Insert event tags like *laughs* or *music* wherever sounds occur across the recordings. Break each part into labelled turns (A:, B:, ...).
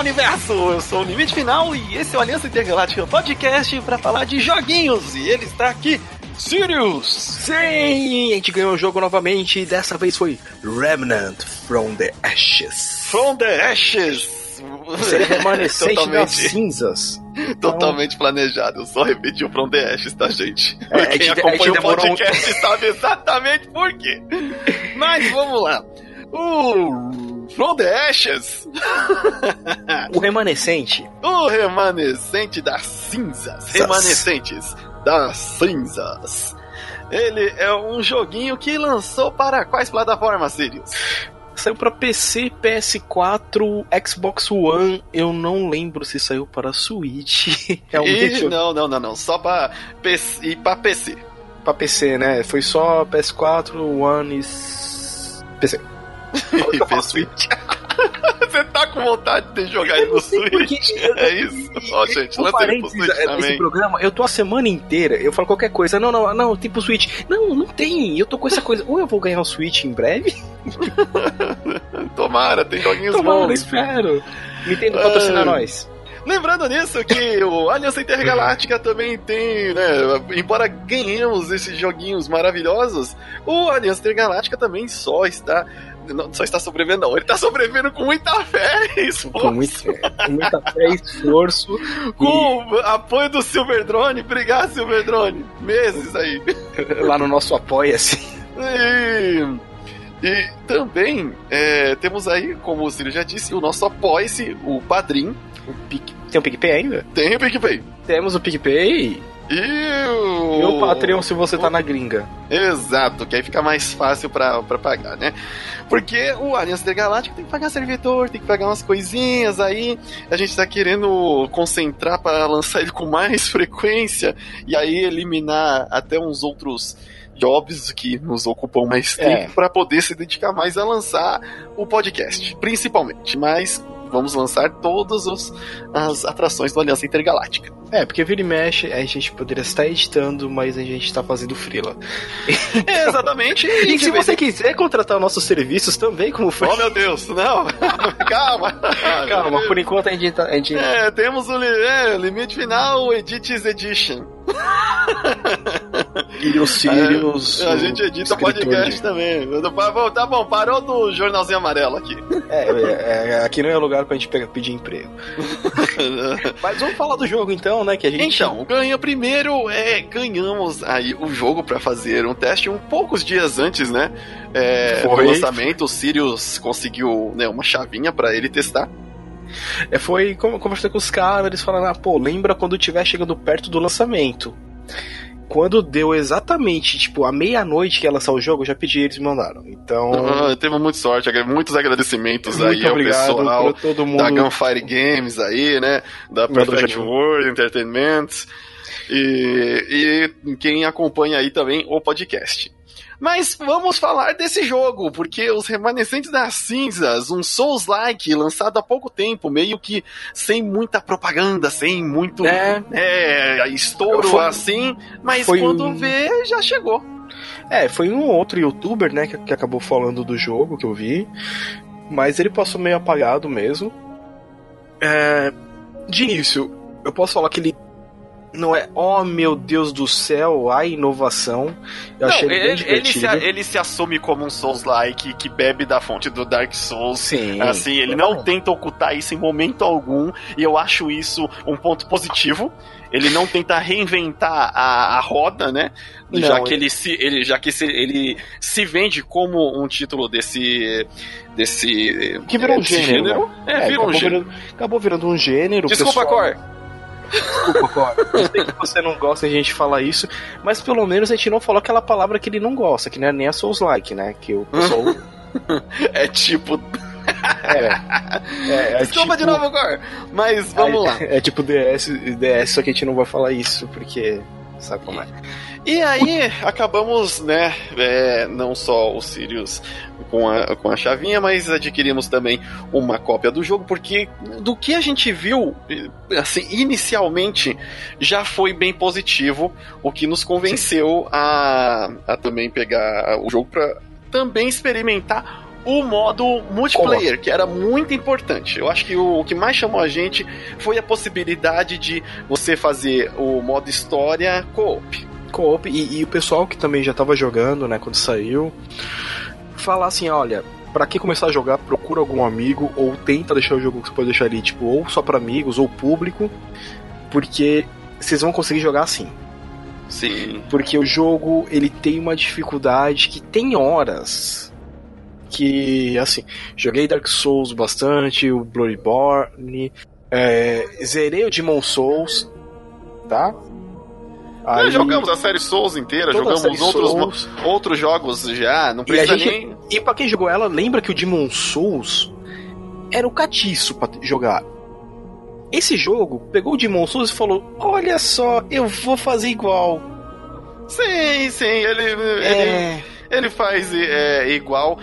A: Universo! Eu sou o Limite Final e esse é o Aliança Intergaláctica Podcast para falar de joguinhos. E ele está aqui, Sirius!
B: Sim! A gente ganhou o jogo novamente e dessa vez foi Remnant from the Ashes.
A: From the Ashes!
B: Você é remanescente das cinzas.
A: Totalmente planejado. Eu só repeti o From the Ashes, tá, gente?
B: É,
A: Quem
B: a gente-
A: acompanha
B: a gente
A: o
B: um-
A: podcast sabe exatamente por quê. Mas vamos lá. O From the Ashes, *laughs*
B: O remanescente
A: o remanescente das cinzas. Remanescentes das cinzas. Ele é um joguinho que lançou para quais plataformas, Sirius?
B: saiu pra PC, PS4, Xbox One. Eu não lembro se saiu para Switch. *laughs* Realmente,
A: E não, não, não, não. Só pra PC, e pra PC.
B: pra PC, né? Foi só PS4, One e. PC. *laughs*
A: E PC. *laughs* Você tá com vontade de jogar ele no Switch?
B: Porque
A: É isso. Ó, gente,
B: Um
A: lança ele pro Switch
B: esse
A: também.
B: programa, eu tô a semana inteira, eu falo qualquer coisa, não, não, não, tem pro Switch. Não, não tem, eu tô com essa coisa. Ou eu vou ganhar o Switch em breve, *laughs*
A: Tomara, tem joguinhos
B: tomara,
A: bons.
B: espero. Nintendo patrocina
A: Ai.
B: nós.
A: Lembrando nisso que o Aliança Intergaláctica também tem, né? Embora ganhemos esses joguinhos maravilhosos, o Aliança Intergaláctica também só está. Não só está sobrevivendo, não. Ele está sobrevivendo com muita fé e esforço.
B: Com, muito, com muita fé e esforço.
A: Com o apoio do Silver Drone. Obrigado, Silver Drone. Meses aí.
B: E *laughs* lá no nosso Apoia-se.
A: E, e também é, temos aí, como o Ciro já disse, o nosso apoia-se, o Padrim.
B: O Pic... Tem o PicPay ainda?
A: Tem o PicPay.
B: Temos o PicPay
A: E o...
B: e o Patreon se você tá na gringa.
A: Exato, que aí fica mais fácil pra, pra pagar, né? Porque o Aliança Intergaláctica tem que pagar servidor, tem que pagar umas coisinhas aí. A gente tá querendo concentrar pra lançar ele com mais *laughs* frequência e aí eliminar até uns outros jobs que nos ocupam mais
B: É.
A: tempo pra poder se dedicar mais a lançar o podcast, principalmente. Mas vamos lançar todas os- as atrações do Aliança Intergaláctica.
B: É, porque vira e mexe, a gente poderia estar editando, mas a gente tá fazendo freela. *laughs*
A: Exatamente.
B: E se você quiser contratar nossos serviços também, como foi.
A: Oh meu Deus, não, *laughs* calma. *laughs*
B: Calma, por enquanto a gente tá. A gente...
A: É, temos o li- é, limite final, Edits Edition.
B: E os Sirius.
A: É, a gente edita podcast
B: de-
A: também. Tá bom, parou do jornalzinho amarelo aqui.
B: É, é, é, aqui não é lugar pra gente pegar, pedir emprego. *laughs* Mas vamos falar do jogo então, né? Que a gente.
A: Então, ganha primeiro, é, ganhamos aí o jogo pra fazer um teste um poucos dias antes, né? É, do
B: Foi.
A: lançamento, o Sirius conseguiu né, uma chavinha pra ele testar.
B: É, foi como conversei com os caras, eles falaram, ah, pô, lembra quando tiver chegando perto do lançamento. Quando deu exatamente, tipo, a meia-noite que ia lançar o jogo, eu já pedi eles me mandaram. Então. *laughs*
A: Ah, teve muita sorte, muitos agradecimentos aí
B: muito
A: ao
B: obrigado
A: pessoal
B: todo mundo.
A: da Gunfire Games aí, né? Da Perfect. World Entertainment e, e quem acompanha aí também o podcast. Mas vamos falar desse jogo, porque os Remanescentes das Cinzas, um Souls-like lançado há pouco tempo, meio que sem muita propaganda, sem muito
B: É,
A: é, estouro
B: Foi-
A: assim, mas quando
B: um-
A: vê, já chegou.
B: É, foi um outro youtuber, né, que, que acabou falando do jogo que eu vi. Mas ele passou meio apagado mesmo. É, de início, eu posso falar que ele não é, oh meu Deus do céu, a inovação. Eu achei ele, bem
A: ele, ele se,
B: divertido.
A: ele se assume como um Souls-like que bebe da fonte do Dark Souls.
B: Sim.
A: Assim, ele não tenta ocultar isso em momento algum, e eu acho isso um ponto positivo. Ele não tenta reinventar a, a roda, né?
B: Não,
A: já que
B: ele-
A: se, ele, já que se, ele se vende como um título desse, desse
B: Que virou um
A: desse
B: gênero,
A: É,
B: É,
A: virou um
B: acabou,
A: gênero.
B: virando, acabou virando um gênero.
A: Desculpa,
B: pessoal-
A: Cor.
B: Desculpa, Cor. Eu sei que você não gosta de a gente falar isso, mas pelo menos a gente não falou aquela palavra que ele não gosta, que não é nem a Souls-like, né? Que o pessoal. *laughs*
A: É tipo.
B: é, é, é
A: Desculpa de
B: tipo-
A: novo, Cor. Mas vamos lá.
B: É tipo DS, DS, só que a gente não vai falar isso, porque. Sabe como é?
A: E aí, acabamos, né, é, não só o Sirius com a, com a chavinha, mas adquirimos também uma cópia do jogo, porque do que a gente viu, assim, inicialmente, já foi bem positivo, o que nos convenceu a, a também pegar o jogo para também experimentar o modo multiplayer, que era muito importante. Eu acho que o, o, que mais chamou a gente foi a possibilidade de você fazer o modo história co-op.
B: Co-op, e, e, o pessoal que também já estava jogando, né, quando saiu, falar assim: olha, para quem começar a jogar, procura algum amigo ou tenta deixar o jogo que você pode deixar ali, tipo, ou só para amigos ou público, porque vocês vão conseguir jogar assim.
A: Sim.
B: Porque o jogo ele tem uma dificuldade que tem horas que assim joguei Dark Souls bastante, o Bloodborne, é, zerei o Demon Souls, tá?
A: Aí, jogamos a série Souls inteira, jogamos outros, Souls. outros jogos já, não precisa
B: e gente,
A: nem.
B: E pra quem jogou ela, lembra que o Demon Souls era o catiço pra jogar. Esse jogo pegou o Demon Souls e falou: Olha só, eu vou fazer igual.
A: Sim, sim, ele. É... ele ele faz é, igual.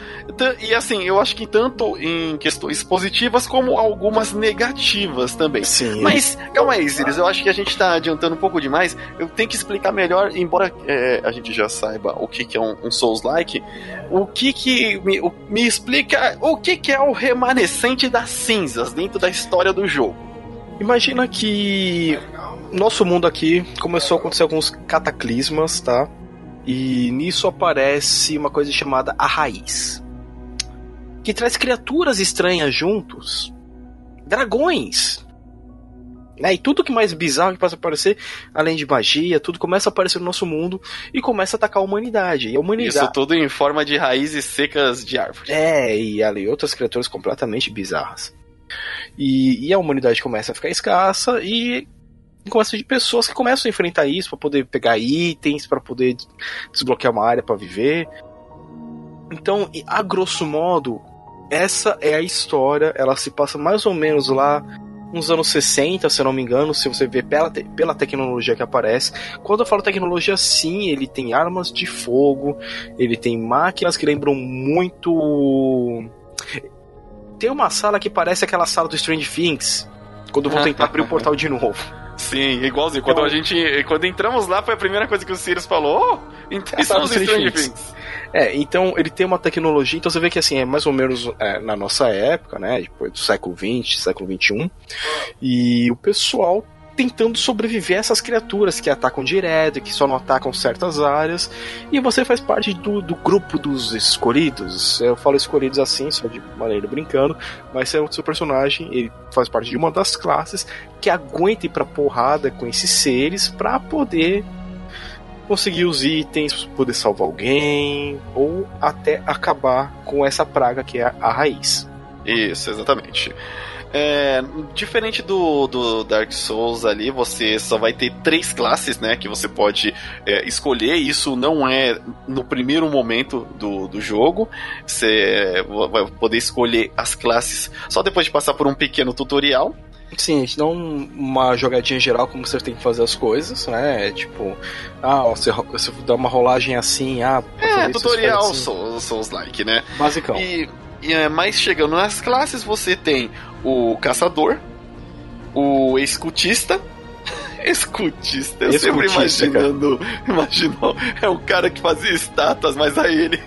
A: E assim, eu acho que tanto em questões positivas como algumas negativas também.
B: Sim.
A: Mas, calma aí, Ziris, eu acho que a gente tá adiantando um pouco demais. Eu tenho que explicar melhor, embora é, a gente já saiba o que, que é um, um Souls-like, o que que. Me, o, me explica o que, que é o remanescente das cinzas dentro da história do jogo.
B: Imagina que nosso mundo aqui começou a acontecer alguns cataclismas, tá? E nisso aparece uma coisa chamada a raiz, que traz criaturas estranhas juntos, dragões. Né? E tudo que mais bizarro que passa a aparecer, além de magia, tudo começa a aparecer no nosso mundo e começa a atacar a humanidade. E a humanidade...
A: Isso tudo em forma de raízes secas de árvores.
B: É, e ali outras criaturas completamente bizarras. E, e, a humanidade começa a ficar escassa e começa de pessoas que começam a enfrentar isso para poder pegar itens, para poder desbloquear uma área para viver. Então, a grosso modo, essa é a história. Ela se passa mais ou menos lá nos anos 60, se eu não me engano, se você vê pela, te pela tecnologia que aparece. Quando eu falo tecnologia, sim, ele tem armas de fogo, ele tem máquinas que lembram muito. Tem uma sala que parece aquela sala do Strange Things. Quando eu vou *laughs* tentar abrir o portal de novo.
A: Sim, igualzinho. Quando então, a gente. Quando entramos lá, foi a primeira coisa que o Sirius falou. Oh, estamos em Stranger Things.
B: É, então ele tem uma tecnologia, então você vê que assim, é mais ou menos é, na nossa época, né? Depois do século XX, século XXI. E o pessoal tentando sobreviver a essas criaturas que atacam direto, que só não atacam certas áreas, e você faz parte do, do grupo dos escolhidos. Eu falo escolhidos assim, só de maneira brincando, mas é o seu personagem, ele faz parte de uma das classes que aguenta ir pra porrada com esses seres para poder conseguir os itens, poder salvar alguém, ou até acabar com essa praga que é a raiz.
A: Isso, exatamente. É, diferente do, do Dark Souls ali, você só vai ter três classes, né? Que você pode é, escolher. Isso não é no primeiro momento do, do jogo. Você vai poder escolher as classes só depois de passar por um pequeno tutorial.
B: Sim, a gente dá uma jogadinha geral como você tem que fazer as coisas, né? Tipo, ah, você, você dá uma rolagem assim, ah.
A: É, tutorial assim. Souls, Souls like, né?
B: Basicão.
A: E, e é, mas chegando nas classes, você tem o caçador, o escutista. *laughs* escutista, eu escutista, sempre imaginando. *laughs* Imaginou, é o cara que fazia estátuas, mas aí ele.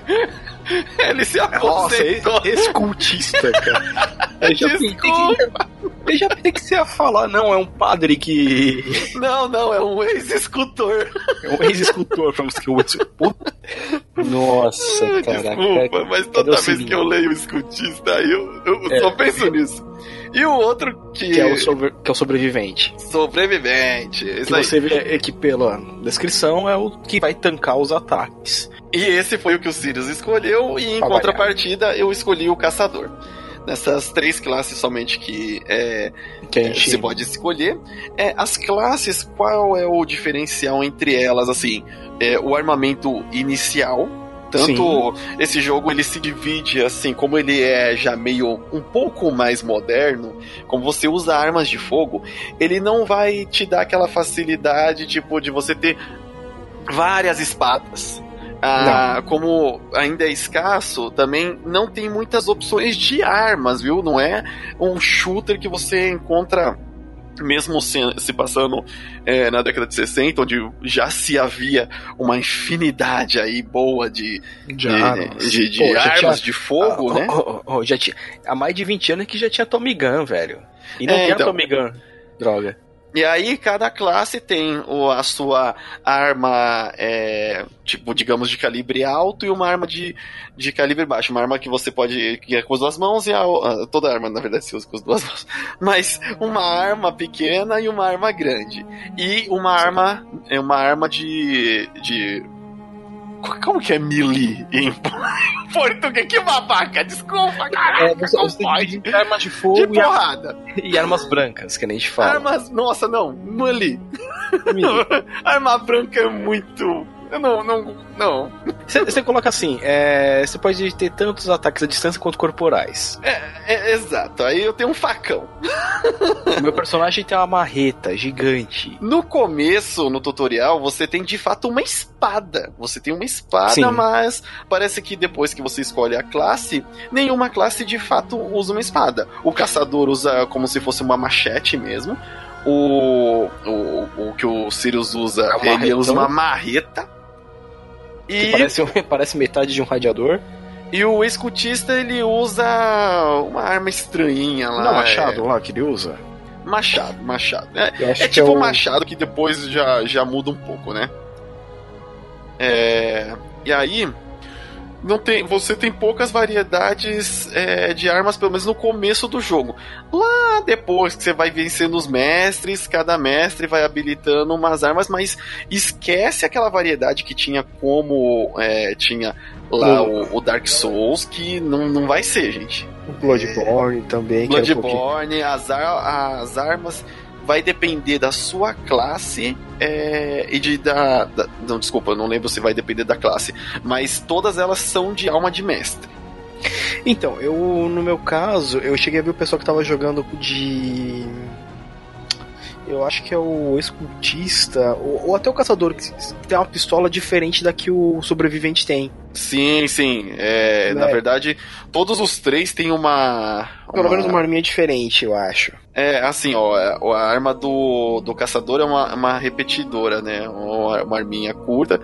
A: Ele se aposentou.
B: Nossa, escultista, cara. *laughs* Eu já, eu já pensei que você ia falar, não, é um padre que.
A: Não, não, é um ex-escultor.
B: É um ex-escultor, vamos que o Nossa, cara.
A: Desculpa, mas toda vez que eu leio escultista, eu, eu é. só penso nisso. E o outro que.
B: Que é o, sobre... que é o sobrevivente.
A: Sobrevivente.
B: Isso que aí. você vê que pela descrição é o que vai tancar os ataques.
A: E esse foi o que o Sirius escolheu, e em contrapartida eu escolhi o caçador. Nessas três classes somente que, é, que gente... você pode escolher. É, as classes, qual é o diferencial entre elas? Assim, é, o armamento inicial, tanto Sim. esse jogo ele se divide assim, como ele é já meio um pouco mais moderno, como você usa armas de fogo, ele não vai te dar aquela facilidade tipo de você ter várias espadas. Ah, como ainda é escasso, também não tem muitas opções de armas, viu? Não é um shooter que você encontra mesmo se, se passando é, na década de 60, onde já se havia uma infinidade aí boa de,
B: de armas,
A: de, de, Pô, armas tinha, de fogo,
B: ah,
A: né?
B: Oh, oh, já tinha, há mais de 20 anos que já tinha Tommy Gun, velho. E não é, tem então, Tommy Gun. Droga.
A: E aí cada classe tem o, a sua arma, é, tipo, digamos, de calibre alto e uma arma de, de calibre baixo. Uma arma que você pode que é com as duas mãos e a, toda arma, na verdade, se usa com as duas *laughs* mãos. Mas uma arma pequena e uma arma grande. E uma arma, é uma arma de, de como que é melee em *laughs* português? Que babaca, desculpa, caraca, é,
B: você, você pode? De armas de fogo
A: de porrada.
B: E, armas brancas, que nem a gente fala.
A: Armas, nossa, não, melee. *laughs* Arma branca é muito não, não, não.
B: Você coloca assim, é, você pode ter tantos ataques à distância quanto corporais.
A: É, é, exato. Aí eu tenho um facão. *laughs*
B: O meu personagem tem uma marreta gigante.
A: No começo, no tutorial, você tem de fato uma espada. Você tem uma espada, Sim. mas parece que depois que você escolhe a classe, nenhuma classe de fato usa uma espada. O caçador usa como se fosse uma machete mesmo. O, o, o que o Sirius usa, é ele usa uma marreta
B: e... Parece, *laughs* parece metade de um radiador.
A: E o escutista ele usa uma arma estranhinha lá.
B: Não, machado é... lá que ele usa.
A: Machado, machado. É, é tipo um é o... machado que depois já, já muda um pouco, né? É... E aí, não tem, você tem poucas variedades é, de armas, pelo menos no começo do jogo. Lá depois que você vai vencendo os mestres, cada mestre vai habilitando umas armas, mas esquece aquela variedade que tinha como é, tinha lá o, o, Dark Souls, que não, não vai ser, gente.
B: O Bloodborne é, também.
A: Bloodborne, um as, ar, as armas vai depender da sua classe é, e de da, da, Não, desculpa, não lembro se vai depender da classe, mas todas elas são de alma de mestre.
B: Então, eu no meu caso, eu cheguei a ver o pessoal que tava jogando de eu acho que é o escultista, ou, ou, até o caçador, que tem uma pistola diferente da que o sobrevivente tem.
A: Sim, sim. É, Na verdade, todos os três têm uma.
B: Pelo uma... menos uma arminha diferente, eu acho.
A: É, assim, ó, a arma do, do caçador é uma, uma repetidora, né? Uma, uma arminha curta.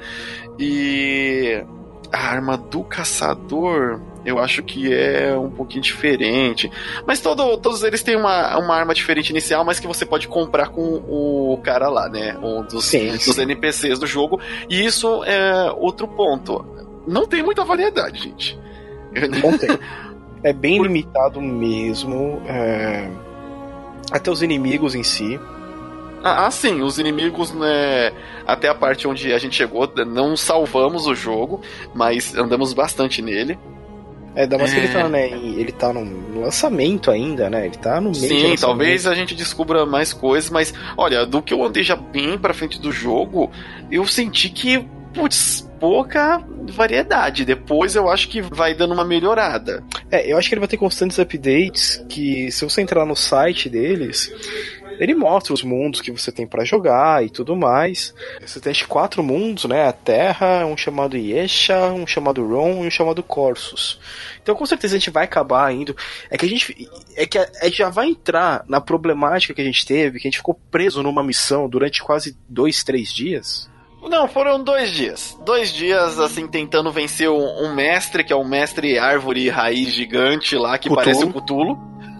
A: E a arma do caçador eu acho que é um pouquinho diferente. Mas todo, todos eles têm uma, uma arma diferente inicial, mas que você pode comprar com o cara lá, né? Um dos, sim, sim. dos NPCs do jogo. E isso é outro ponto. Não tem muita variedade, gente.
B: Não tem. *laughs* É bem Por... limitado mesmo. É... Até os inimigos em si.
A: Ah, ah, sim, os inimigos, né, até a parte onde a gente chegou, não salvamos o jogo, mas andamos bastante nele.
B: É, ainda mais é... que ele tá, é. né, ele tá no lançamento ainda, né? Ele tá no meio
A: Sim, talvez a gente descubra mais coisas, mas olha, do que eu andei já bem pra frente do jogo, eu senti que, putz, pouca variedade. Depois eu acho que vai dando uma melhorada.
B: É, eu acho que ele vai ter constantes updates que se você entrar no site deles, ele mostra os mundos que você tem para jogar e tudo mais. Você tem quatro mundos, né? A Terra, um chamado Yesha, um chamado Ron e um chamado Corsus. Então com certeza a gente vai acabar indo. É que a gente. É que a, gente já vai entrar na problemática que a gente teve, que a gente ficou preso numa missão durante quase dois, três dias.
A: Não, foram dois dias. Dois dias, assim, tentando vencer um, um mestre, que é um mestre árvore raiz gigante lá, que parece um Cthulhu.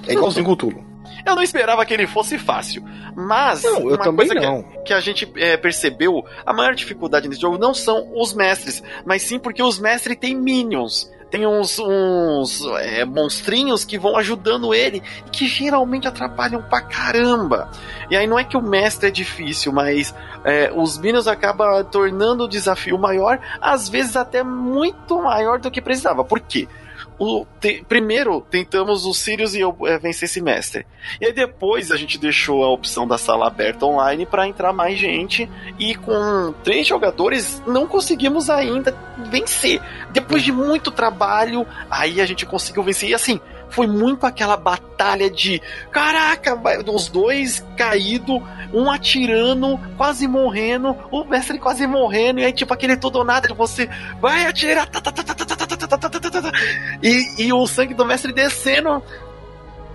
B: É igualzinho Cthulhu.
A: Eu não esperava que ele fosse fácil. Mas
B: não, eu também não.
A: Que, que, a gente é, percebeu, a maior dificuldade nesse jogo não são os mestres, mas sim porque os mestres têm minions tem uns, uns é, monstrinhos que vão ajudando ele e que geralmente atrapalham pra caramba. E aí não é que o mestre é difícil, mas é, os Minions acabam tornando o desafio maior, às vezes até muito maior do que precisava. Por quê? O, te, primeiro tentamos o Sirius e eu é, vencer esse mestre. E aí depois a gente deixou a opção da sala aberta online para entrar mais gente. E com três jogadores não conseguimos ainda vencer. Depois de muito trabalho, aí a gente conseguiu vencer. E assim, foi muito aquela batalha de caraca, os dois caídos, um atirando, quase morrendo, o mestre quase morrendo, e aí tipo aquele todo ou nada de você vai atirar, e, e o sangue do mestre descendo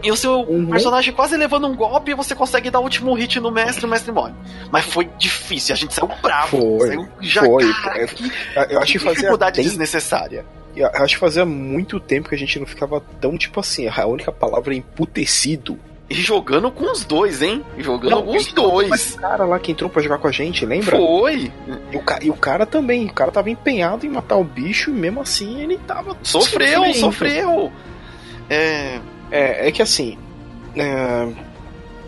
A: E o seu uhum. personagem quase levando um golpe e você consegue dar o último hit no mestre e o mestre morre. Mas foi difícil, a gente saiu bravo.
B: Foi,
A: saiu
B: já, foi. Cara, que, eu acho que
A: dificuldade desnecessária.
B: Eu acho que fazia muito tempo que a gente não ficava tão, tipo assim, a única palavra é emputecido.
A: E jogando com os dois, hein? Jogando não, com os dois.
B: O cara lá que entrou pra jogar com a gente, lembra?
A: Foi.
B: E o, e o, cara também. O cara tava empenhado em matar o bicho e mesmo assim ele tava.
A: Sofreu, sofrendo. sofreu.
B: É. É, é que assim. É...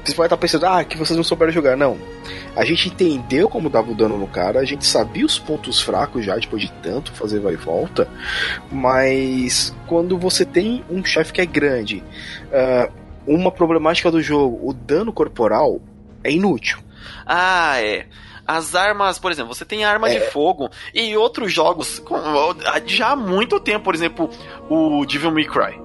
B: Vocês podem estar pensando, ah, que vocês não souberam jogar. Não. A gente entendeu como dava o dano no cara, a gente sabia os pontos fracos já, depois de tanto fazer vai e volta. Mas quando você tem um chefe que é grande, uh, uma problemática do jogo, o dano corporal é inútil.
A: Ah, é. As armas, por exemplo, você tem arma é. de fogo e outros jogos já há muito tempo, por exemplo, o Devil May Cry.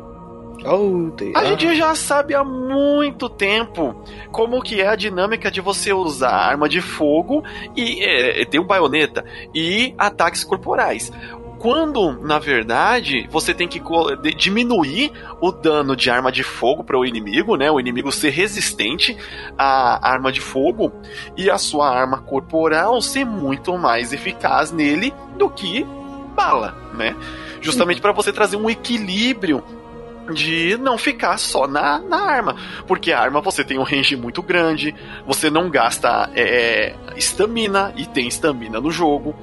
A: Oh, a gente já sabe há muito tempo como que é a dinâmica de você usar arma de fogo e é, tem um baioneta e ataques corporais quando na verdade você tem que diminuir o dano de arma de fogo para o inimigo, né? O inimigo ser resistente à arma de fogo e a sua arma corporal ser muito mais eficaz nele do que bala, né? Justamente para você trazer um equilíbrio de não ficar só na, na arma. Porque a arma você tem um range muito grande, você não gasta estamina, é, e tem estamina no jogo.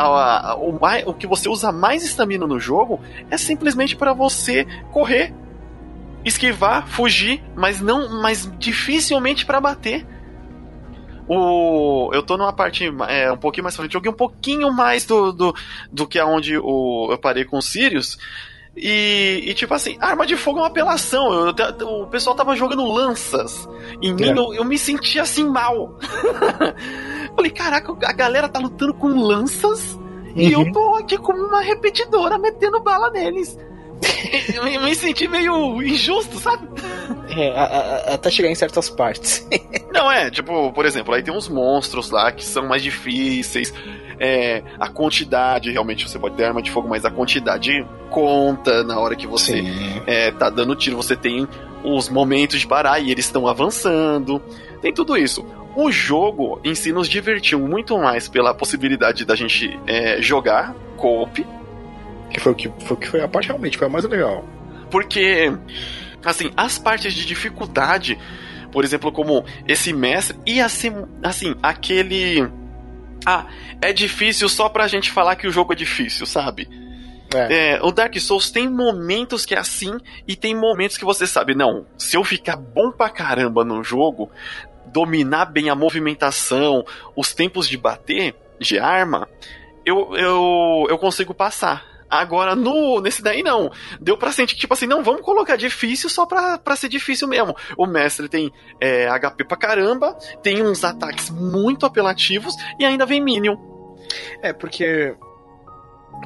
A: A, a, o, o que você usa mais estamina no jogo é simplesmente para você correr, esquivar, fugir, mas não, mas dificilmente para bater. O, eu tô numa parte é, um pouquinho mais frente, joguei um pouquinho mais do, do, do que aonde o, eu parei com os Sirius. E, e, tipo assim, arma de fogo é uma apelação. Eu, eu, o pessoal tava jogando lanças. Em mim, é. eu, eu, me sentia assim mal. *laughs* Falei, caraca, a galera tá lutando com lanças uhum. e eu uhum. tô aqui como uma repetidora metendo bala neles. *laughs* eu me senti meio injusto, sabe?
B: É, até chegar em certas partes.
A: Não, é, tipo, por exemplo, aí tem uns monstros lá que são mais difíceis. É, a quantidade, realmente você pode ter arma de fogo, mas a quantidade conta na hora que você é, tá dando tiro. Você tem os momentos de parar e eles estão avançando. Tem tudo isso. O jogo em si nos divertiu muito mais pela possibilidade da gente é, jogar co-op.
B: Que foi o que foi, que foi a parte realmente, foi a mais legal.
A: Porque, assim, as partes de dificuldade, por exemplo, como esse mestre, e assim, assim aquele ah, é difícil só pra gente falar que o jogo é difícil, sabe? É. É, o Dark Souls tem momentos que é assim e tem momentos que você sabe, não, se eu ficar bom pra caramba no jogo, dominar bem a movimentação, os tempos de bater de arma, eu, eu, eu consigo passar. Agora, no, nesse daí não. Deu pra sentir que, tipo assim, não, vamos colocar difícil só pra, pra ser difícil mesmo. O mestre tem é, HP pra caramba, tem uns ataques muito apelativos e ainda vem Minion.
B: É, porque.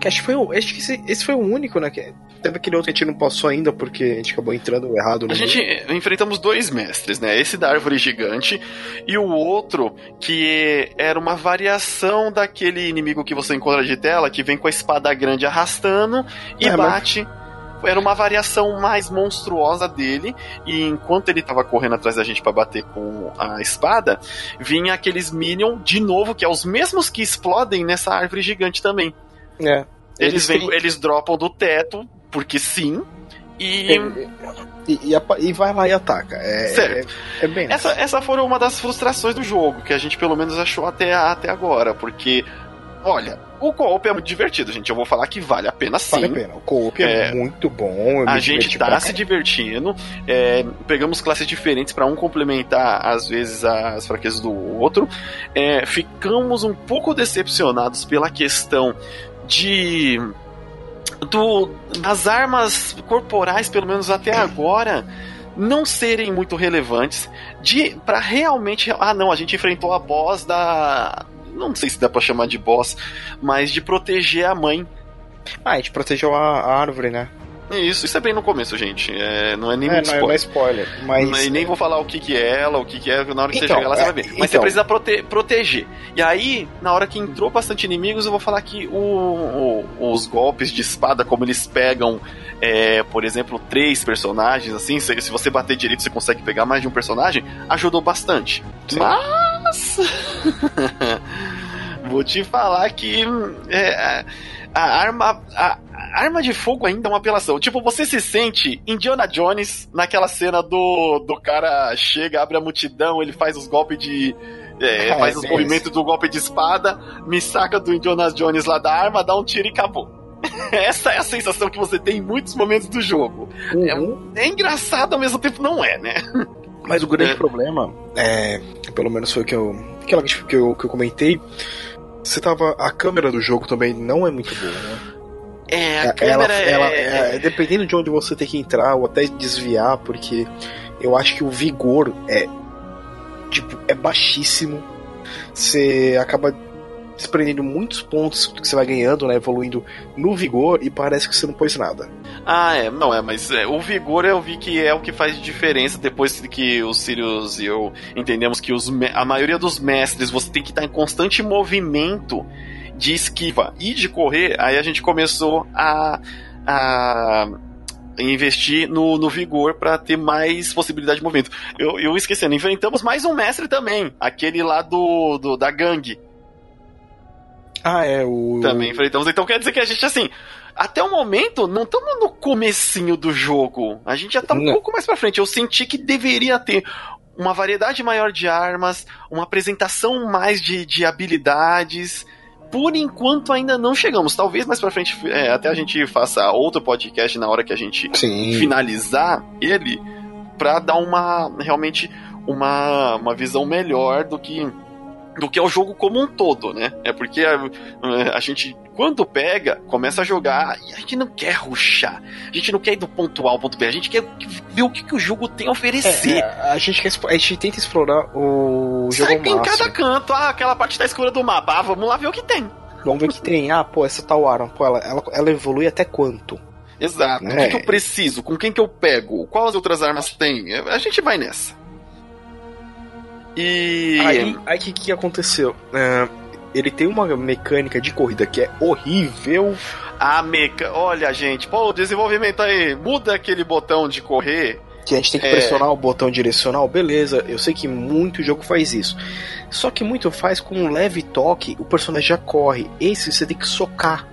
B: Acho que, foi, acho que esse, esse foi o único, né? Que teve aquele outro que a gente não passou ainda porque a gente acabou entrando errado
A: A gente enfrentamos dois mestres, né? Esse da árvore gigante e o outro que era uma variação daquele inimigo que você encontra de tela, que vem com a espada grande arrastando e é, bate. Mas era uma variação mais monstruosa dele, e enquanto ele tava correndo atrás da gente para bater com a espada, vinha aqueles Minion de novo, que é os mesmos que explodem nessa árvore gigante também.
B: É.
A: Eles, eles, vêm, eles dropam do teto, porque sim. E...
B: E, e, e, vai lá e ataca. É,
A: certo. É, é bem essa, essa foram uma das frustrações do jogo, que a gente pelo menos achou até, até agora, porque, olha, o co-op é muito divertido, gente. Eu vou falar que vale a pena sim. Vale a pena.
B: O co-op é, é, muito bom.
A: A gente tá se divertindo. É, pegamos classes diferentes para um complementar, às vezes, as fraquezas do outro. É, ficamos um pouco decepcionados pela questão de do, das armas corporais, pelo menos até agora, não serem muito relevantes de para realmente ah não a gente enfrentou a boss da não sei se dá para chamar de boss mas de proteger a mãe.
B: Ah a gente protegeu a, a árvore né
A: Isso, isso é bem no começo, gente. É, não é nem
B: É,
A: muito
B: não, é,
A: spoiler.
B: não é spoiler. Mas.
A: E nem vou falar o que, que é ela, o que, que é, na hora que você
B: Então,
A: chegar lá você
B: é,
A: vai ver. Mas
B: então.
A: você precisa prote- proteger. E aí, na hora que entrou bastante inimigos, eu vou falar que o- o- os golpes de espada, como eles pegam, é, por exemplo, três personagens, assim, se, se você bater direito, você consegue pegar mais de um personagem, ajudou bastante.
B: Sim.
A: Mas. *laughs* vou te falar que. é, a arma. A arma de fogo ainda é uma apelação. Tipo, você se sente Indiana Jones naquela cena do, do cara chega, abre a multidão, ele faz os golpes de. é,
B: Ah,
A: faz
B: é
A: os movimentos do golpe de espada, me saca do Indiana Jones lá da arma, dá um tiro e acabou. *laughs* Essa é a sensação que você tem em muitos momentos do jogo.
B: Uhum.
A: É engraçado ao mesmo tempo, não é, né? *laughs*
B: Mas o grande
A: É.
B: problema, é, pelo menos foi o que eu, aquela que eu, que eu comentei, você tava, a câmera do jogo também não é muito boa, né?
A: É, a
B: ela,
A: câmera
B: ela-
A: é...
B: é, dependendo de onde você tem que entrar ou até desviar, porque eu acho que o vigor é tipo é baixíssimo. Você acaba desprendendo muitos pontos que você vai ganhando, né, evoluindo no vigor e parece que você não pôs nada.
A: Ah, é, não é, mas é, o vigor eu vi que é o que faz diferença depois que os Sirius e eu entendemos que os, a maioria dos mestres você tem que estar em constante movimento de esquiva e de correr, aí a gente começou a, a investir no, no vigor para ter mais possibilidade de movimento. Eu, eu esquecendo, enfrentamos mais um mestre também, aquele lá do, do da gangue.
B: Ah, é o
A: Também enfrentamos. Então quer dizer que a gente, assim, até o momento, não estamos no comecinho do jogo. A gente já tá um
B: Não.
A: pouco mais pra frente. Eu senti que deveria ter uma variedade maior de armas, uma apresentação mais de, de habilidades. Por enquanto ainda não chegamos. Talvez mais pra frente, é, até a gente faça outro podcast na hora que a gente
B: Sim.
A: finalizar ele pra dar uma realmente uma, uma visão melhor do que do que é o jogo como um todo, né? É porque a, a gente quando pega, começa a jogar e a gente não quer ruxar. A gente não quer ir do ponto A ao ponto B, a gente quer ver o que, que o jogo tem a oferecer.
B: É, a, gente quer, a gente tenta explorar o jogo
A: Sai em cada canto, ah, aquela parte tá escura do mapa, ah, vamos lá ver o que tem.
B: Vamos ver o que tem. Ah, pô, essa tal arma, pô, ela, ela, ela evolui até quanto?
A: Exato. O
B: É.
A: que, que eu preciso? Com quem que eu pego? Quais outras armas tem? A gente vai nessa. E.
B: Aí, aí que que aconteceu? É, ele tem uma mecânica de corrida que é horrível.
A: A meca. Olha, gente, pô, o desenvolvimento aí. Muda aquele botão de correr.
B: Que a gente tem que
A: É.
B: pressionar o botão direcional, beleza. Eu sei que muito jogo faz isso. Só que muito faz com um leve toque, o personagem já corre. Esse você tem que socar.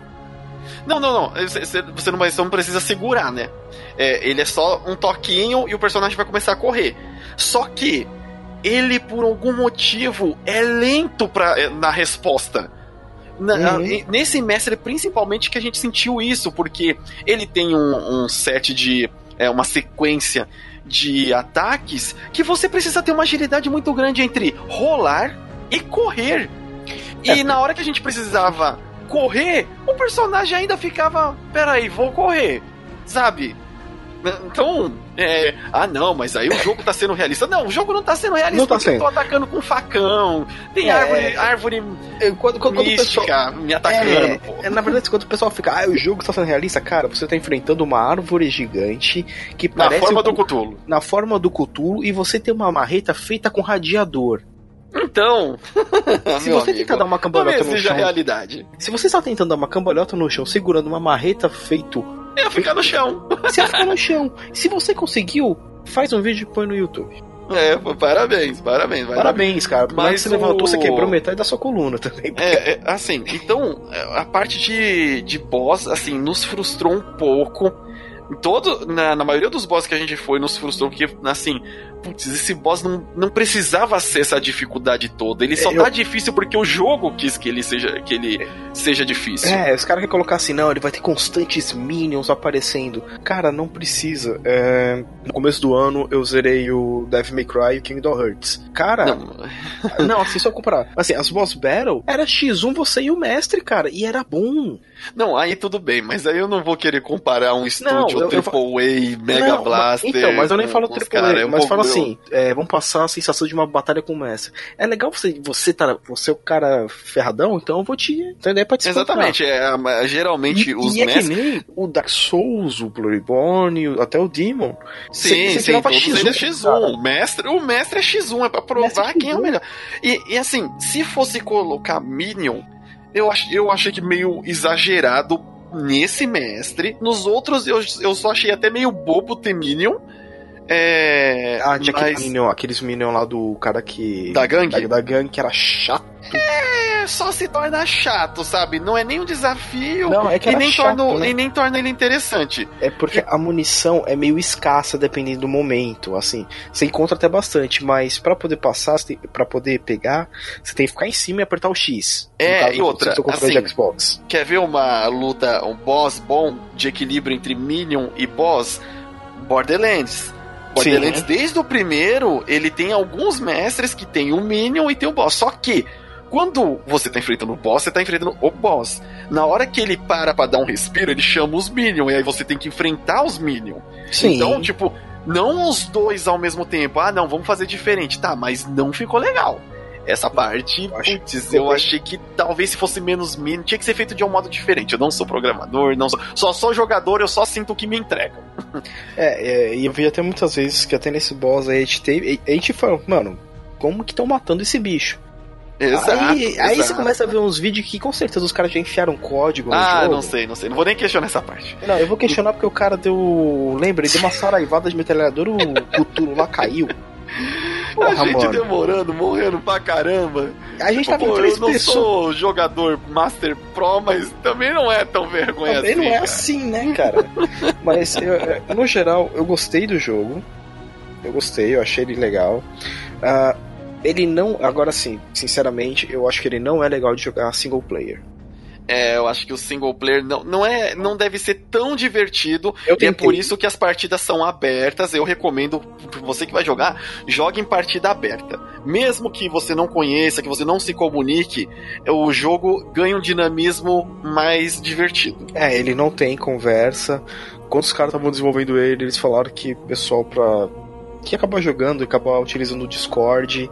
A: Não, não, não. Você não, você não precisa segurar, né? É, ele é só um toquinho e o personagem vai começar a correr. Só que ele, por algum motivo, é lento pra, é, na resposta. Na-
B: Uhum.
A: e- Nesse mestre, principalmente, que a gente sentiu isso, porque ele tem um, um set de. É, uma sequência de ataques que você precisa ter uma agilidade muito grande entre rolar e correr. E
B: É.
A: na hora que a gente precisava correr, o personagem ainda ficava. Peraí, vou correr. Sabe? Então, é. Ah, não, mas aí o jogo tá sendo realista. Não, o jogo não tá sendo realista
B: Não tá
A: porque eu
B: sendo.
A: tô atacando com facão. Tem
B: É.
A: árvore, árvore
B: Quando, quando, quando o pessoal.
A: mística me atacando,
B: É, é, na verdade, quando o pessoal fica, ah, o jogo está sendo realista, cara, você tá enfrentando uma árvore gigante que
A: Na
B: parece
A: forma
B: um-
A: do Cthulhu.
B: na forma do Cthulhu e você tem uma marreta feita com radiador.
A: Então. *laughs*
B: Se você
A: amigo,
B: tentar dar uma cambalhota no chão,
A: realidade.
B: se você está tentando dar uma cambalhota no chão segurando uma marreta feito,
A: É ficar no chão.
B: você ficar no chão. Se você conseguiu, faz um vídeo e põe no YouTube.
A: É, pô, parabéns, parabéns.
B: Parabéns, cara. Mas
A: Mas
B: você levantou,
A: o-
B: você quebrou metade da sua coluna também.
A: É, é, assim, então, a parte de, de boss, assim, nos frustrou um pouco. Todo, na, na maioria dos boss que a gente foi, nos frustrou, porque, assim, putz, esse boss não, não precisava ser essa dificuldade toda. Ele só
B: Eu-
A: tá difícil porque o jogo quis que ele seja, que ele seja difícil.
B: É, os caras querem colocar assim, não, ele vai ter constantes minions aparecendo. Cara, não precisa. É, no começo do ano eu zerei o Devil May Cry e o Kingdom Hearts. Cara,
A: Não, *laughs*
B: não, assim, só comparar. Assim, as boss battle era X1 você e o mestre, cara, e era bom.
A: não, aí tudo bem, mas aí eu não vou querer comparar um estúdio
B: eu- eu
A: AAA Mega
B: Não,
A: Blaster.
B: Então, mas eu nem falo AAA,
A: cara, é
B: mas
A: pouco-
B: fala assim, é, vamos passar a sensação de uma batalha com o mestre. É legal você, você tá, você é o cara ferradão, então eu vou te entender pra te
A: Exatamente, é, geralmente
B: e,
A: os
B: e
A: mestres...
B: é que nem o Dark Souls, o Bloodborne, até o Demon.
A: Sim, cê, sim, todos X1, eles é X1. O mestre, o mestre é X1, é pra provar quem é o melhor. E, e assim, se fosse colocar Minion, eu, ach, eu achei que meio exagerado nesse mestre. Nos outros eu, eu só achei até meio bobo ter Minion. É,
B: ah, tinha mas... aquele minion, aqueles Minion lá do cara que.
A: Da gangue?
B: Da, da gangue que era chato.
A: É, só se torna chato, sabe? Não é nem um desafio
B: não, é que
A: e, nem
B: chato,
A: torna,
B: né?
A: e nem torna ele interessante.
B: É porque a munição é meio escassa dependendo do momento, assim. Você encontra até bastante, mas para poder passar, para poder pegar, você tem que ficar em cima e apertar o X.
A: É, e outra, assim,
B: Xbox.
A: quer ver uma luta, um boss bom de equilíbrio entre Minion e boss? Borderlands. Borderlands, Sim. desde o primeiro, ele tem alguns mestres que tem o Minion e tem o boss. Só que quando você tá enfrentando o boss, você tá enfrentando o boss. Na hora que ele para pra dar um respiro, ele chama os Minions, e aí você tem que enfrentar os Minions.
B: Sim.
A: Então, tipo, não os dois ao mesmo tempo. Ah, não, vamos fazer diferente. Tá, mas não ficou legal. Essa parte, putz, eu achei que talvez se fosse menos mínimo, tinha que ser feito de um modo diferente. Eu não sou programador, não sou, só sou jogador, eu só sinto o que me entregam.
B: É, é, e eu vi até muitas vezes que até nesse boss aí a gente teve. A gente falou, mano, como que estão matando esse bicho?
A: Exato,
B: aí,
A: exato.
B: aí você começa a ver uns vídeos que com certeza os caras já enfiaram código.
A: Ah, não sei, não sei. Não vou nem questionar essa parte.
B: Não, eu vou questionar porque o cara deu. Lembra? Ele deu uma saraivada de metralhador, o Cthulhu lá caiu.
A: Porra, a gente mano. demorando, morrendo pra caramba.
B: A gente tá
A: Pô, eu não pessoas. sou jogador Master Pro, mas também não é tão vergonha
B: também
A: assim.
B: Também não é
A: cara.
B: assim, né, cara? *laughs* mas eu, no geral, eu gostei do jogo. Eu gostei, eu achei ele legal. Uh, ele não. Agora sim, sinceramente, eu acho que ele não é legal de jogar single player.
A: É, eu acho que o single player não, não, é, não deve ser tão divertido. E é por isso que as partidas são abertas. Eu recomendo, você que vai jogar, jogue em partida aberta. Mesmo que você não conheça, que você não se comunique, o jogo ganha um dinamismo mais divertido.
B: É, ele não tem conversa. Quando os caras estavam desenvolvendo ele, eles falaram que pessoal pra que acabar jogando e acabar utilizando o Discord.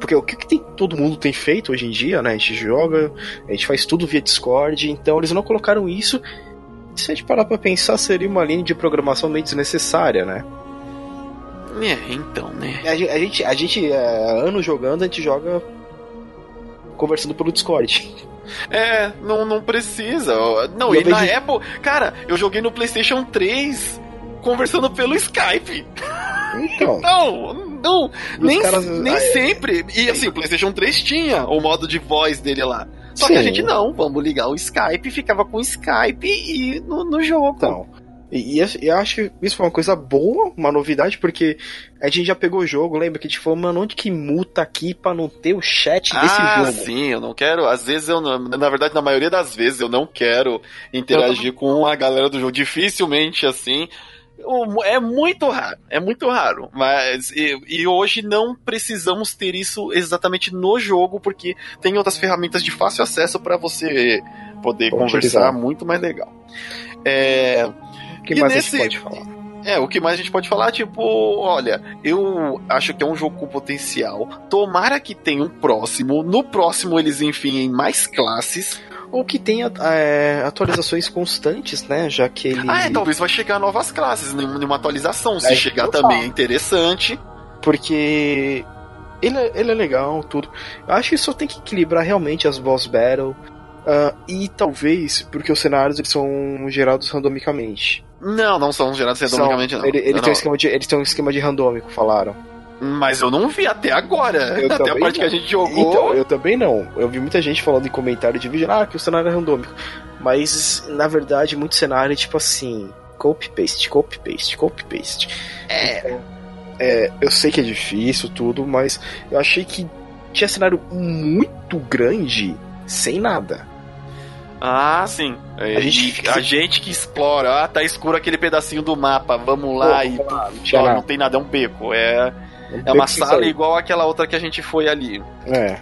B: Porque o que, que tem, todo mundo tem feito hoje em dia, né? A gente joga, a gente faz tudo via Discord, então eles não colocaram isso. Se a gente parar pra pensar, seria uma linha de programação meio desnecessária, né?
A: É, então, né?
B: A gente, a gente, a gente é, anos jogando, a gente joga conversando pelo Discord.
A: É, não, não precisa. Não, e, na época, cara, eu joguei no PlayStation 3 conversando pelo Skype.
B: Então.
A: não, não. Nem, caras... nem sempre. E assim, o PlayStation 3 tinha o modo de voz dele lá. Só Sim. que a gente não, vamos ligar o Skype, ficava com o Skype e no, no jogo.
B: Então. E, e, eu acho que isso foi uma coisa boa, uma novidade, porque a gente já pegou o jogo, lembra que a gente falou, mano, onde que muta aqui pra não ter o chat desse
A: ah,
B: jogo?
A: sim, eu não quero, às vezes eu não, na verdade, na maioria das vezes eu não quero interagir com a galera do jogo, dificilmente assim, é muito raro, é muito raro. Mas e, e, hoje não precisamos ter isso exatamente no jogo, porque tem outras ferramentas de fácil acesso para você poder Vou conversar utilizar. muito mais legal. É,
B: o que mais nesse, a gente pode falar?
A: É, o que mais a gente pode falar, tipo, olha, eu acho que é um jogo com potencial. Tomara que tenha um próximo. No próximo eles enfiem mais classes
B: ou que tenha é, atualizações constantes, né? Já que ele.
A: Ah, é, talvez vai chegar novas classes numa atualização. Se é, chegar também é interessante.
B: Porque ele é, ele é legal, tudo. Eu acho que só tem que equilibrar realmente as boss battle. Uh, e talvez porque os cenários eles são gerados randomicamente.
A: Não, não são gerados randomicamente, são, não.
B: Ele, ele
A: não,
B: tem Um esquema de, eles têm um esquema de randômico, falaram.
A: Mas eu não vi até agora.
B: Eu
A: até a parte
B: não.
A: que a gente jogou.
B: Então, eu também não. Eu vi muita gente falando em comentário de vídeo, ah, que o cenário é randômico. Mas, na verdade, muito cenário é tipo assim: copy-paste, copy-paste, copy-paste.
A: É.
B: Então, é. Eu sei que é difícil, tudo, mas eu achei que tinha cenário muito grande sem nada.
A: Ah, sim. A gente, a gente que explora, ah, tá escuro aquele pedacinho do mapa, vamos lá Pô, e. Lá, não tem nada, é um beco. É. É uma sala igual aquela outra que a gente foi ali.
B: É.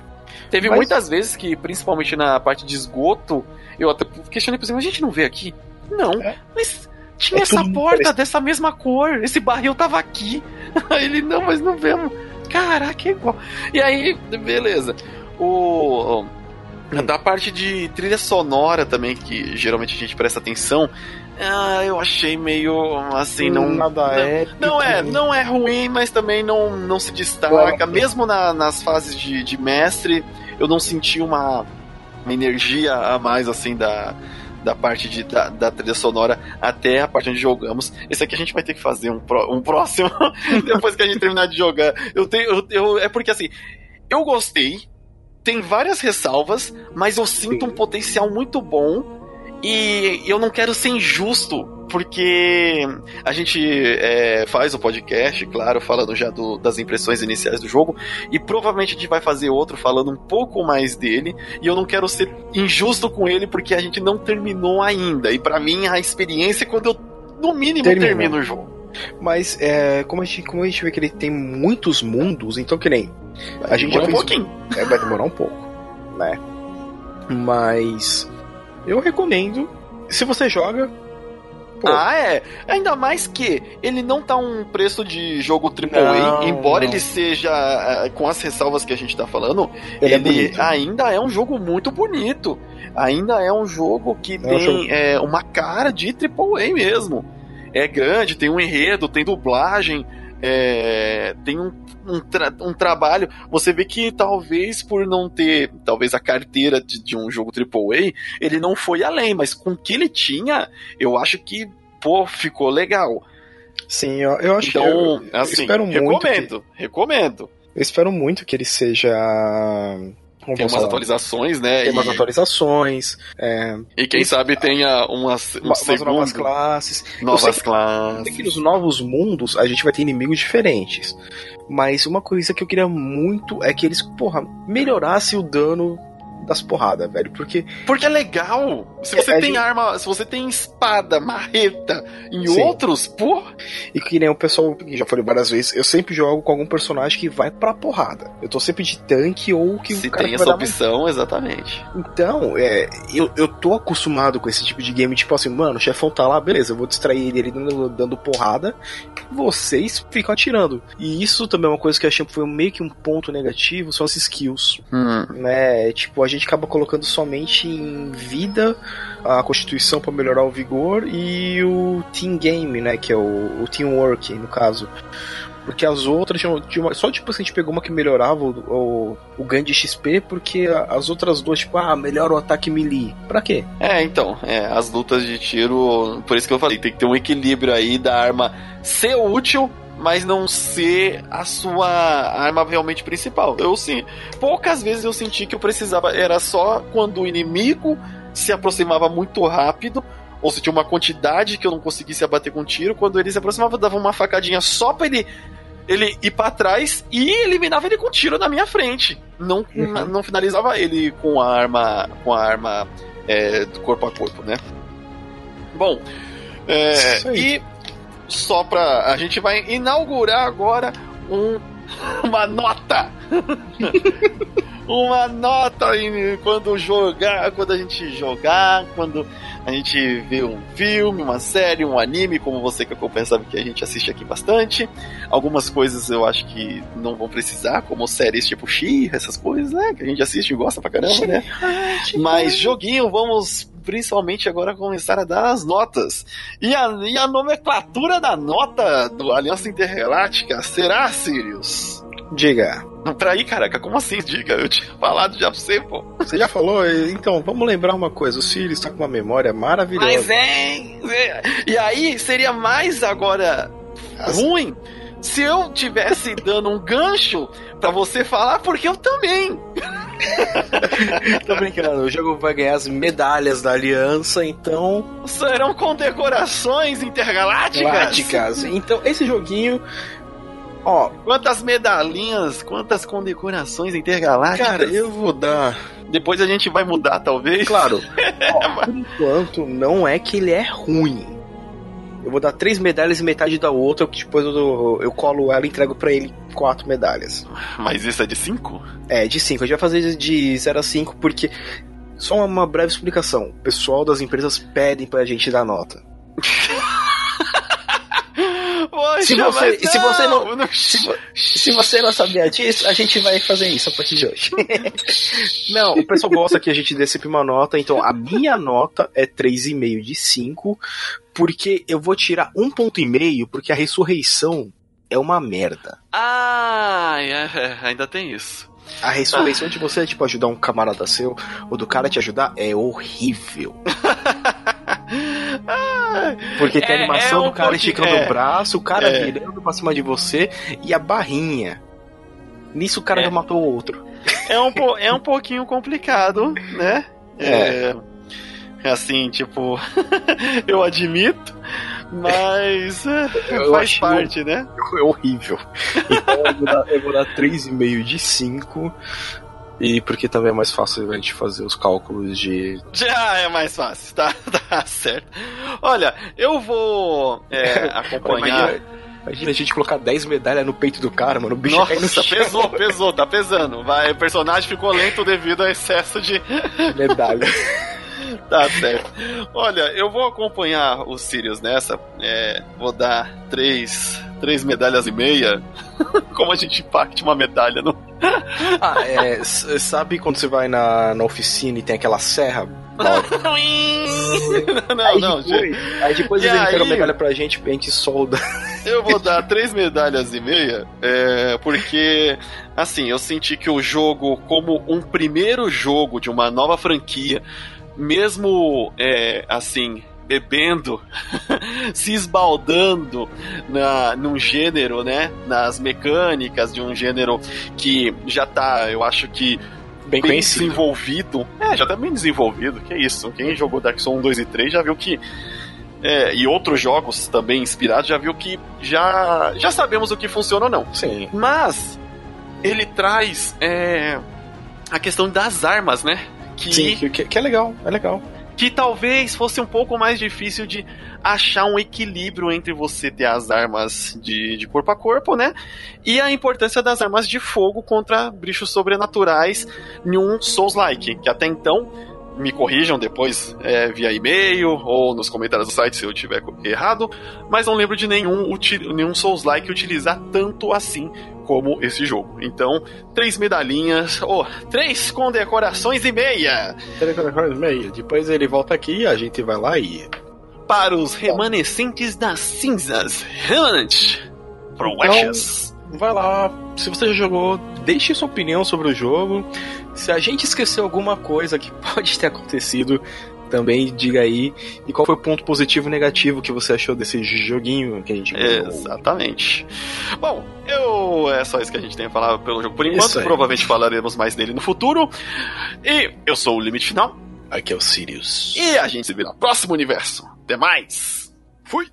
A: Teve Mas... muitas vezes que, principalmente na parte de esgoto, eu até questionei por exemplo, a gente não vê aqui? Não. É. Mas tinha é essa porta dessa mesma cor, esse barril tava aqui. *laughs* Aí ele, não, mas não vemos. Caraca, é igual. E aí, beleza. O. Da parte de trilha sonora também, que geralmente a gente presta atenção, ah, eu achei meio assim, não.
B: Nada
A: não,
B: épico.
A: não é, não é ruim, mas também não, não se destaca. Mesmo na- nas fases de, de mestre, eu não senti uma, uma energia a mais assim da, da parte de, da, da trilha sonora até a parte onde jogamos. Esse aqui a gente vai ter que fazer um, pró- um próximo *laughs* depois que a gente terminar de jogar. Eu tenho. Eu, eu- é porque assim, eu gostei, tem várias ressalvas, mas eu sinto
B: Sim.
A: um potencial muito bom. E eu não quero ser injusto, porque a gente é, faz o podcast, claro, falando já do- das impressões iniciais do jogo, e provavelmente a gente vai fazer outro falando um pouco mais dele, e eu não quero ser injusto com ele, porque a gente não terminou ainda. E pra mim a experiência é quando eu, no mínimo,
B: Termina.
A: termino o jogo.
B: Mas é, como, a gente, como a gente vê que ele tem muitos mundos, então que nem. A gente já
A: Demora um
B: fez-
A: pouquinho.
B: É, vai demorar um pouco, né? Mas eu recomendo. Se você joga, Pô.
A: Ah, é. Ainda mais que ele não tá um preço de jogo AAA, embora
B: não.
A: ele seja, ah, com as ressalvas que a gente tá falando,
B: ele, é
A: ele
B: bonito.
A: ainda é um jogo muito bonito. Ainda é um jogo que
B: um
A: tem
B: jogo-
A: é, uma cara de AAA mesmo. É grande, tem um enredo, tem dublagem, é, tem um, um, tra- um trabalho. Você vê que talvez por não ter, talvez a carteira de, de um jogo AAA, ele não foi além, mas com o que ele tinha, eu acho que, pô, ficou legal.
B: Sim, eu, eu acho
A: Então,
B: que. Eu, eu
A: assim,
B: espero muito. Que,
A: recomendo, recomendo.
B: eu espero muito que ele seja. Como
A: Tem umas
B: falar?
A: atualizações, né?
B: Tem umas
A: e-
B: atualizações, é,
A: E quem sabe tenha umas, um
B: umas novas classes.
A: novas
B: que-
A: classes.
B: Sei que nos novos mundos a gente vai ter inimigos diferentes. Mas uma coisa que eu queria muito é que eles, porra, melhorassem o dano das porradas, velho. Porque
A: Porque é legal. Se você
B: É,
A: tem
B: gente-
A: arma, se você tem espada, marreta em
B: Sim.
A: outros, pô,
B: E que nem o pessoal, que já falei várias vezes, eu sempre jogo com algum personagem que vai pra porrada. Eu tô sempre de tanque ou que
A: se
B: o cara
A: tem
B: que vai
A: essa
B: mais...
A: opção, exatamente.
B: Então, é, eu, eu tô acostumado com esse tipo de game, tipo assim, mano, o chefão tá lá, beleza, eu vou distrair ele dando, dando porrada, vocês ficam atirando. E isso também é uma coisa que eu achei que foi meio que um ponto negativo, são as skills.
A: Hum.
B: né? Tipo, a gente acaba colocando somente em vida a constituição para melhorar o vigor e o team game, né? Que é o, o teamwork, no caso. Porque as outras só tipo assim, a gente pegou uma que melhorava o, o, o ganho de XP, porque as outras duas, tipo, ah, melhora o ataque melee. Pra quê?
A: É, então, é, as lutas de tiro, por isso que eu falei, tem que ter um equilíbrio aí da arma ser útil, mas não ser a sua arma realmente principal. Eu sim, poucas vezes eu senti que eu precisava, era só quando o inimigo se aproximava muito rápido, ou se tinha uma quantidade que eu não conseguisse abater com tiro, quando ele se aproximava, eu dava uma facadinha só pra ele ele ir pra trás e eliminava ele com tiro na minha frente. Não,
B: Uhum.
A: não finalizava ele com a arma com a arma é, do corpo a corpo, né? Bom, é,
B: Isso aí.
A: e só pra. A gente vai inaugurar agora um, *laughs* uma nota! *laughs* uma nota em- quando jogar, quando a gente jogar, quando a gente vê um filme, uma série, um anime, como você que acompanha sabe que a gente assiste aqui bastante. Algumas coisas eu acho que não vão precisar, como séries tipo She, essas coisas, né? Que a gente assiste e gosta pra caramba, né? Mas joguinho, vamos principalmente agora começar a dar as notas. E a, e a nomenclatura da nota do Aliança Intergaláctica será, Sirius?
B: Diga.
A: Peraí, caraca, como assim, diga? Eu tinha falado já pra você, pô.
B: Você já falou? Então, vamos lembrar uma coisa: o Sirius tá com uma memória maravilhosa.
A: Mas é, é. E aí seria mais agora
B: As-
A: ruim se eu tivesse dando um gancho pra você falar, porque eu também. *laughs*
B: Tô brincando, o jogo vai ganhar as medalhas da aliança, então.
A: Serão condecorações intergalácticas?
B: Galácticas. Então, esse joguinho. Ó,
A: Quantas medalhinhas, quantas condecorações intergalácticas?
B: cara, eu vou dar.
A: Depois a gente vai mudar, talvez.
B: Claro, *laughs* ó, por enquanto, não é que ele é ruim. Eu vou dar três medalhas e metade da outra, que depois eu, eu colo ela e entrego pra ele quatro medalhas.
A: Mas isso é de cinco?
B: É, de cinco. A gente vai fazer de 0 a 5 porque. Só uma breve explicação. O pessoal das empresas pedem pra gente dar nota. *laughs*
A: Poxa,
C: Se você-
A: mas
C: se você não-
A: não-
C: Se, se você não sabia disso, a gente vai fazer isso a partir de hoje. *laughs*
B: Não, o pessoal gosta que a gente dê sempre uma nota, então a minha nota é 3,5 de 5, porque eu vou tirar um ponto e meio, porque a ressurreição é uma merda.
A: Ah, é, ainda tem isso.
B: A ressurreição de você, tipo, ajudar um camarada seu, ou do cara te ajudar, é horrível.
A: Ah, *laughs*
B: Porque tem a
A: É-
B: animação
A: é um
B: do cara esticando
A: é.
B: o braço, o cara
A: É.
B: virando pra cima de você, e a barrinha. Nisso o cara
A: É.
B: já matou o outro.
A: é, um, é um pouquinho complicado, né? É. é assim, tipo, *laughs* eu admito, mas é,
B: Eu
A: faz
B: acho-
A: parte, né?
B: É horrível. Então eu vou dar, eu vou dar 3,5 de 5. E porque também é mais fácil a gente fazer os cálculos de.
A: Já é mais fácil, tá, *laughs* tá certo. Olha, eu vou é, *laughs* acompanhar.
B: Imagina, imagina a gente colocar 10 medalhas no peito do cara, mano. O bicho no
A: Nossa,
B: chão.
A: pesou, pesou, tá pesando. Vai, o personagem ficou lento devido ao excesso de.
B: medalha. *laughs*
A: Tá certo. Olha, eu vou acompanhar o Sirius nessa. é, vou dar três, três medalhas e meia. *laughs* Como a gente parte uma medalha no.
B: Ah, é. Sabe quando você vai na, na oficina e tem aquela serra? *laughs*
A: não,
B: aí
A: não, gente.
B: depois, aí depois eles entregam
A: aí?
B: medalha pra gente a gente solda.
A: Eu vou dar três medalhas e meia, é, porque, assim, eu senti que o jogo, como um primeiro jogo de uma nova franquia, mesmo, é, assim, bebendo, *laughs* se esbaldando na, num gênero, né, nas mecânicas de um gênero que já tá, eu acho que,
B: Bem
A: bem desenvolvido. É, já tá bem desenvolvido, que é isso. Quem jogou Dark Souls 1, 2 e 3 já viu que. é, e outros jogos também inspirados já viu que já, já sabemos o que funciona ou não.
B: Sim.
A: Mas ele traz é, a questão das armas, né? Que,
B: Sim, que, que- é legal, é legal.
A: que talvez fosse um pouco mais difícil de achar um equilíbrio entre você ter as armas de, de corpo a corpo, né? E a importância das armas de fogo contra bichos sobrenaturais em um Souls-like, que até então. Me corrijam depois é, via e-mail ou nos comentários do site se eu tiver errado, mas não lembro de nenhum, nenhum Souls-like utilizar tanto assim como esse jogo. Então, três medalhinhas, ou três condecorações e meia
B: Meio. Depois ele volta aqui e a gente vai lá e.
A: para os remanescentes das cinzas. Remanent from
B: Então-
A: Ashes.
B: Vai lá, se você já jogou, deixe sua opinião sobre o jogo. Se a gente esqueceu alguma coisa que *laughs* pode ter acontecido, também diga aí. E qual foi o ponto positivo e negativo que você achou desse joguinho que a gente ganhou?
A: Exatamente. Bom, eu é só isso que a gente tem a falar pelo jogo por enquanto. Provavelmente falaremos mais dele no futuro. E eu sou o Limite Final.
B: Aqui é o Sirius.
A: E a gente se vê no próximo universo. Até mais. Fui.